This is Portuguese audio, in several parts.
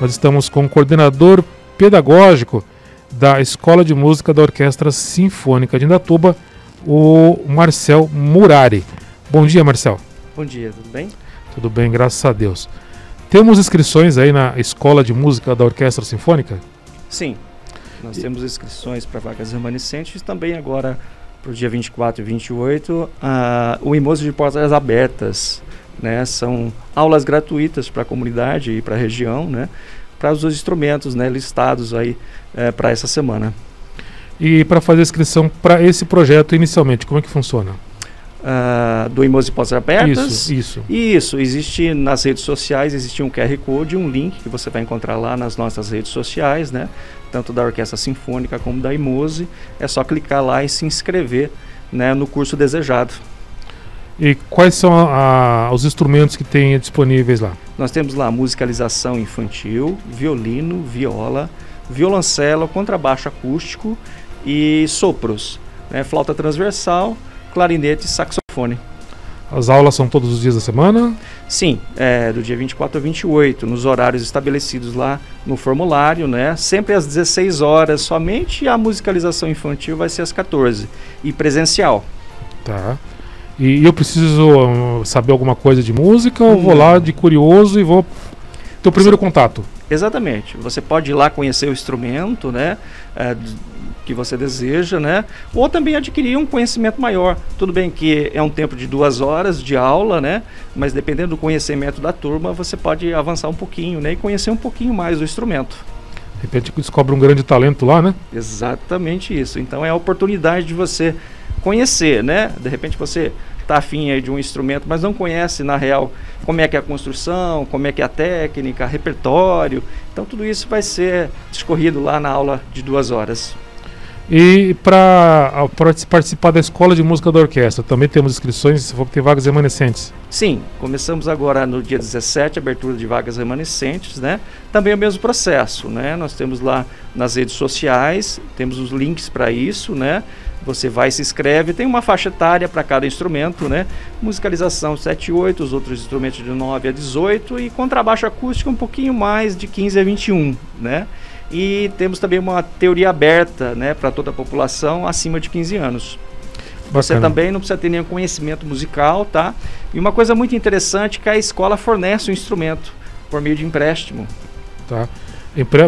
Nós estamos com o coordenador pedagógico da Escola de Música da Orquestra Sinfônica de Indatuba, o Marcel Murari. Bom dia, Marcel. Bom dia, tudo bem? Tudo bem, graças a Deus. Temos inscrições aí na Escola de Música da Orquestra Sinfônica? Sim, nós e... temos inscrições para vagas remanescentes também agora para o dia 24 e 28, uh, o Imoso de Portas Abertas. Né, são aulas gratuitas para a comunidade e para a região, né, para os instrumentos né, listados aí é, para essa semana. E para fazer a inscrição para esse projeto inicialmente, como é que funciona? Uh, do Imoso Portas Abertas. Isso, isso. Isso, existe nas redes sociais, existe um QR Code, um link que você vai encontrar lá nas nossas redes sociais, né? Tanto da Orquestra Sinfônica como da Imose. É só clicar lá e se inscrever né, no curso desejado. E quais são a, a, os instrumentos que tem disponíveis lá? Nós temos lá musicalização infantil, violino, viola, violoncelo, contrabaixo acústico e sopros, né? flauta transversal, clarinete e saxofone. As aulas são todos os dias da semana? Sim, é, do dia 24 a 28, nos horários estabelecidos lá no formulário, né? Sempre às 16 horas somente, e a musicalização infantil vai ser às 14 e presencial. Tá. E eu preciso uh, saber alguma coisa de música ou vou lá de curioso e vou ter o primeiro Você, contato? Exatamente. Você pode ir lá conhecer o instrumento, né? É, que você deseja, né? Ou também adquirir um conhecimento maior. Tudo bem que é um tempo de duas horas de aula, né? Mas dependendo do conhecimento da turma, você pode avançar um pouquinho, né? E conhecer um pouquinho mais do instrumento. De repente descobre um grande talento lá, né? Exatamente isso. Então é a oportunidade de você conhecer, né? De repente você está afim aí de um instrumento, mas não conhece na real como é que é a construção, como é que é a técnica, repertório. Então tudo isso vai ser discorrido lá na aula de duas horas. E para participar da escola de música da orquestra, também temos inscrições, se for tem vagas remanescentes. Sim, começamos agora no dia 17, abertura de vagas remanescentes, né? Também é o mesmo processo, né? Nós temos lá nas redes sociais, temos os links para isso, né? Você vai se inscreve, tem uma faixa etária para cada instrumento, né? Musicalização 7 e 8, os outros instrumentos de 9 a 18 e contrabaixo acústico um pouquinho mais de 15 a 21, né? E temos também uma teoria aberta né, para toda a população acima de 15 anos. Bacana. Você também não precisa ter nenhum conhecimento musical, tá? E uma coisa muito interessante é que a escola fornece o um instrumento por meio de empréstimo. Tá.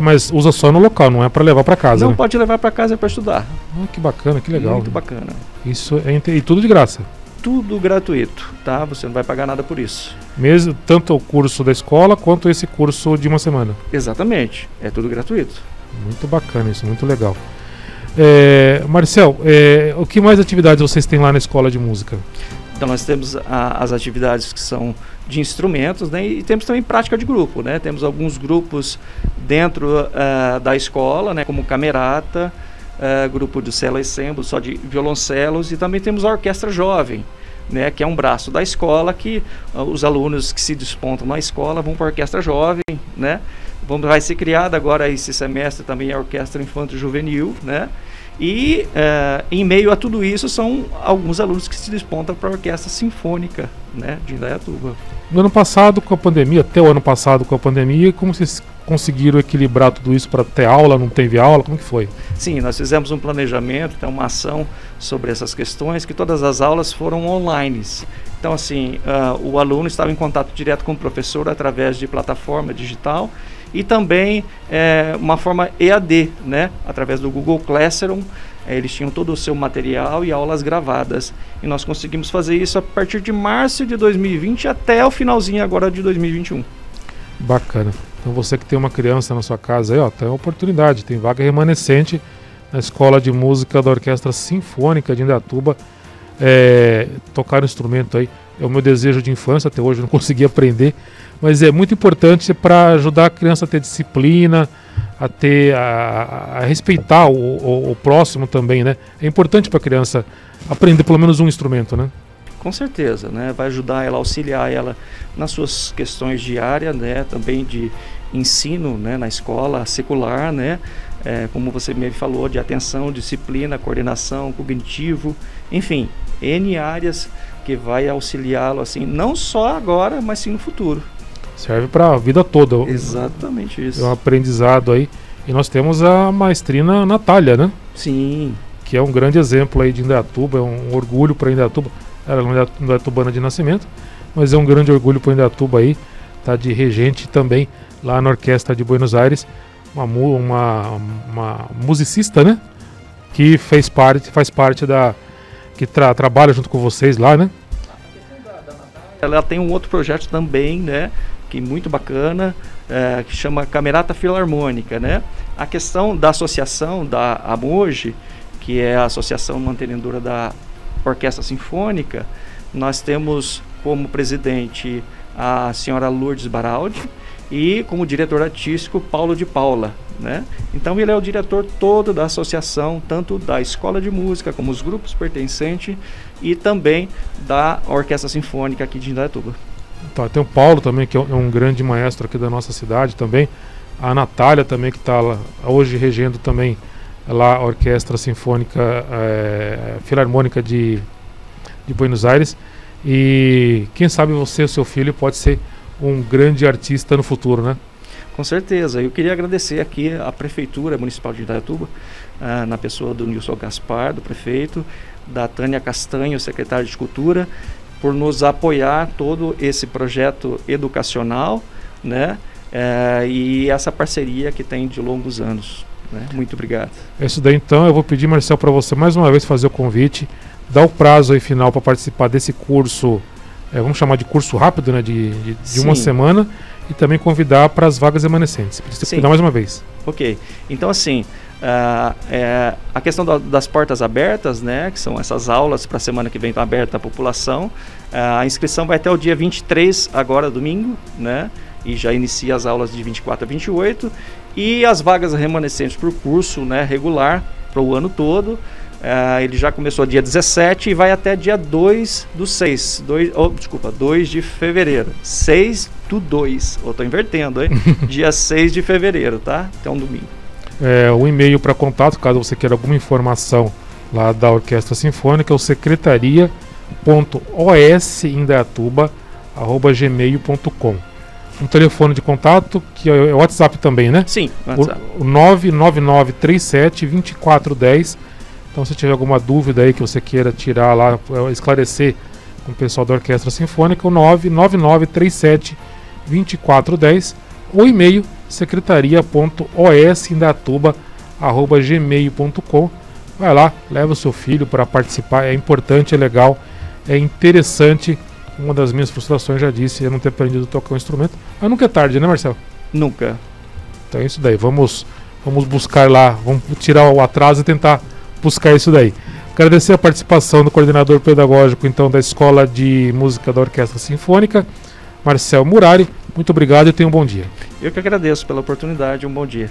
Mas usa só no local, não é para levar para casa. Não né? pode levar para casa é para estudar. Ah, que bacana, que legal. Muito bacana. Isso é e tudo de graça tudo gratuito, tá? Você não vai pagar nada por isso. Mesmo tanto o curso da escola quanto esse curso de uma semana. Exatamente, é tudo gratuito. Muito bacana isso, muito legal. É, Marcel, é, o que mais atividades vocês têm lá na escola de música? Então nós temos a, as atividades que são de instrumentos, né? E temos também prática de grupo, né? Temos alguns grupos dentro uh, da escola, né? Como camerata, uh, grupo de cello ensemble, só de violoncelos, e também temos a orquestra jovem, né, que é um braço da escola que uh, os alunos que se despontam na escola vão para a orquestra jovem, né? Vamos, vai ser criada agora esse semestre também a orquestra infanto juvenil, né? E uh, em meio a tudo isso são alguns alunos que se despontam para a orquestra sinfônica, né, de Indaiatuba. No ano passado, com a pandemia, até o ano passado com a pandemia, como vocês conseguiram equilibrar tudo isso para ter aula, não teve aula? Como que foi? Sim, nós fizemos um planejamento, então uma ação sobre essas questões, que todas as aulas foram online. Então, assim, uh, o aluno estava em contato direto com o professor através de plataforma digital e também é, uma forma EAD, né, através do Google Classroom. É, eles tinham todo o seu material e aulas gravadas. E nós conseguimos fazer isso a partir de março de 2020 até o finalzinho agora de 2021. Bacana. Então você que tem uma criança na sua casa aí, ó, tem uma oportunidade, tem vaga remanescente na Escola de Música da Orquestra Sinfônica de Indatuba. É, tocar um instrumento aí é o meu desejo de infância, até hoje eu não consegui aprender, mas é muito importante para ajudar a criança a ter disciplina, a ter a, a respeitar o, o, o, próximo também, né? É importante para a criança aprender pelo menos um instrumento, né? Com certeza, né? Vai ajudar ela, auxiliar ela nas suas questões diárias, né? Também de ensino, né? Na escola secular, né? É, como você me falou, de atenção, disciplina, coordenação, cognitivo, enfim, N áreas que vai auxiliá-lo, assim, não só agora, mas sim no futuro. serve para a vida toda. Exatamente isso. É um aprendizado aí. E nós temos a maestrina Natália, né? Sim. Que é um grande exemplo aí de Indaiatuba, é um orgulho para Indaiatuba. É Indaiatubana de nascimento, mas é um grande orgulho para Indaiatuba aí, tá de regente também lá na Orquestra de Buenos Aires, uma, uma, uma musicista, né? Que fez parte, faz parte da que tra trabalha junto com vocês lá, né? Ela tem um outro projeto também, né? Que muito bacana, é, que chama Camerata Filarmônica, né? A questão da associação da AMOGE, que é a associação mantenedora da Orquestra Sinfônica, nós temos como presidente a senhora Lourdes Baraldi e como diretor artístico Paulo de Paula. Né? Então ele é o diretor todo da associação, tanto da escola de música como os grupos pertencentes e também da Orquestra Sinfônica aqui de Indaiatuba. Tá, tem o Paulo também, que é um grande maestro aqui da nossa cidade também. A Natália também, que está hoje regendo também lá a Orquestra Sinfônica é, Filarmônica de, de Buenos Aires. E quem sabe você, o seu filho, pode ser um grande artista no futuro, né? Com certeza. Eu queria agradecer aqui à Prefeitura Municipal de Itaiatuba, ah, na pessoa do Nilson Gaspar, do prefeito, da Tânia Castanho, secretária de Cultura, por nos apoiar todo esse projeto educacional, né? Eh, e essa parceria que tem de longos anos. Né? Muito obrigado. É isso daí então. Eu vou pedir, Marcel, para você mais uma vez fazer o convite, dar o prazo aí final para participar desse curso é, vamos chamar de curso rápido, né, de, de, de uma semana, e também convidar para as vagas remanescentes. Precisa convidar mais uma vez. Ok. Então, assim, uh, é, a questão da, das portas abertas, né, que são essas aulas para a semana que vem estão aberta à população, uh, a inscrição vai até o dia 23, agora domingo, né, e já inicia as aulas de 24 a 28, e as vagas remanescentes para o curso né, regular para o ano todo. Uh, ele já começou dia 17 e vai até dia 2 do 6. 2, oh, desculpa, 2 de fevereiro. 6 do 2. Eu tô invertendo, hein? dia 6 de fevereiro, tá? Até um domingo. É, o e-mail para contato, caso você queira alguma informação lá da Orquestra Sinfônica, é o secretaria.osindaiatuba.gmail.com um telefone de contato, que é o WhatsApp também, né? Sim, WhatsApp. O, o 99937 2410 então, se tiver alguma dúvida aí que você queira tirar lá, é, esclarecer com o pessoal da Orquestra Sinfônica, o 99937 2410 ou e-mail secretaria.osindatuba.gmail.com Vai lá, leva o seu filho para participar, é importante, é legal, é interessante. Uma das minhas frustrações, já disse, é não ter aprendido a tocar um instrumento. Mas nunca é tarde, né, Marcelo? Nunca. Então é isso daí, vamos, vamos buscar lá, vamos tirar o atraso e tentar buscar isso daí. Agradecer a participação do coordenador pedagógico então da Escola de Música da Orquestra Sinfônica, Marcel Murari. Muito obrigado e tenha um bom dia. Eu que agradeço pela oportunidade, um bom dia.